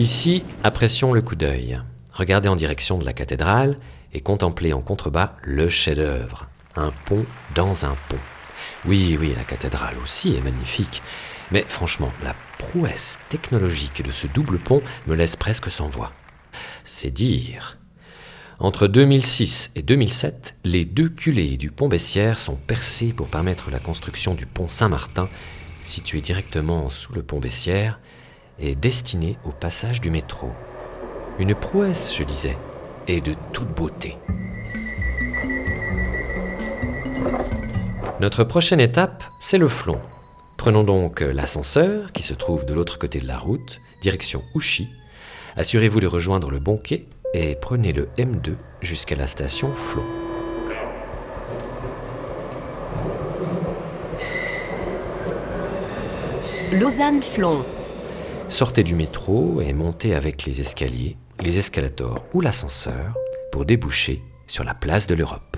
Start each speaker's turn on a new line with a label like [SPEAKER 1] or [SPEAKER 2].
[SPEAKER 1] Ici, apprécions le coup d'œil. Regardez en direction de la cathédrale et contemplez en contrebas le chef-d'œuvre. Un pont dans un pont. Oui, oui, la cathédrale aussi est magnifique. Mais franchement, la prouesse technologique de ce double pont me laisse presque sans voix. C'est dire. Entre 2006 et 2007, les deux culées du pont Bessières sont percées pour permettre la construction du pont Saint-Martin, situé directement sous le pont Bessières et destiné au passage du métro. Une prouesse, je disais, et de toute beauté. Notre prochaine étape, c'est le Flon. Prenons donc l'ascenseur qui se trouve de l'autre côté de la route, direction Ouchy. Assurez-vous de rejoindre le bon quai et prenez le M2 jusqu'à la station Flon.
[SPEAKER 2] Lausanne-Flon.
[SPEAKER 1] Sortez du métro et montez avec les escaliers, les escalators ou l'ascenseur pour déboucher sur la place de l'Europe.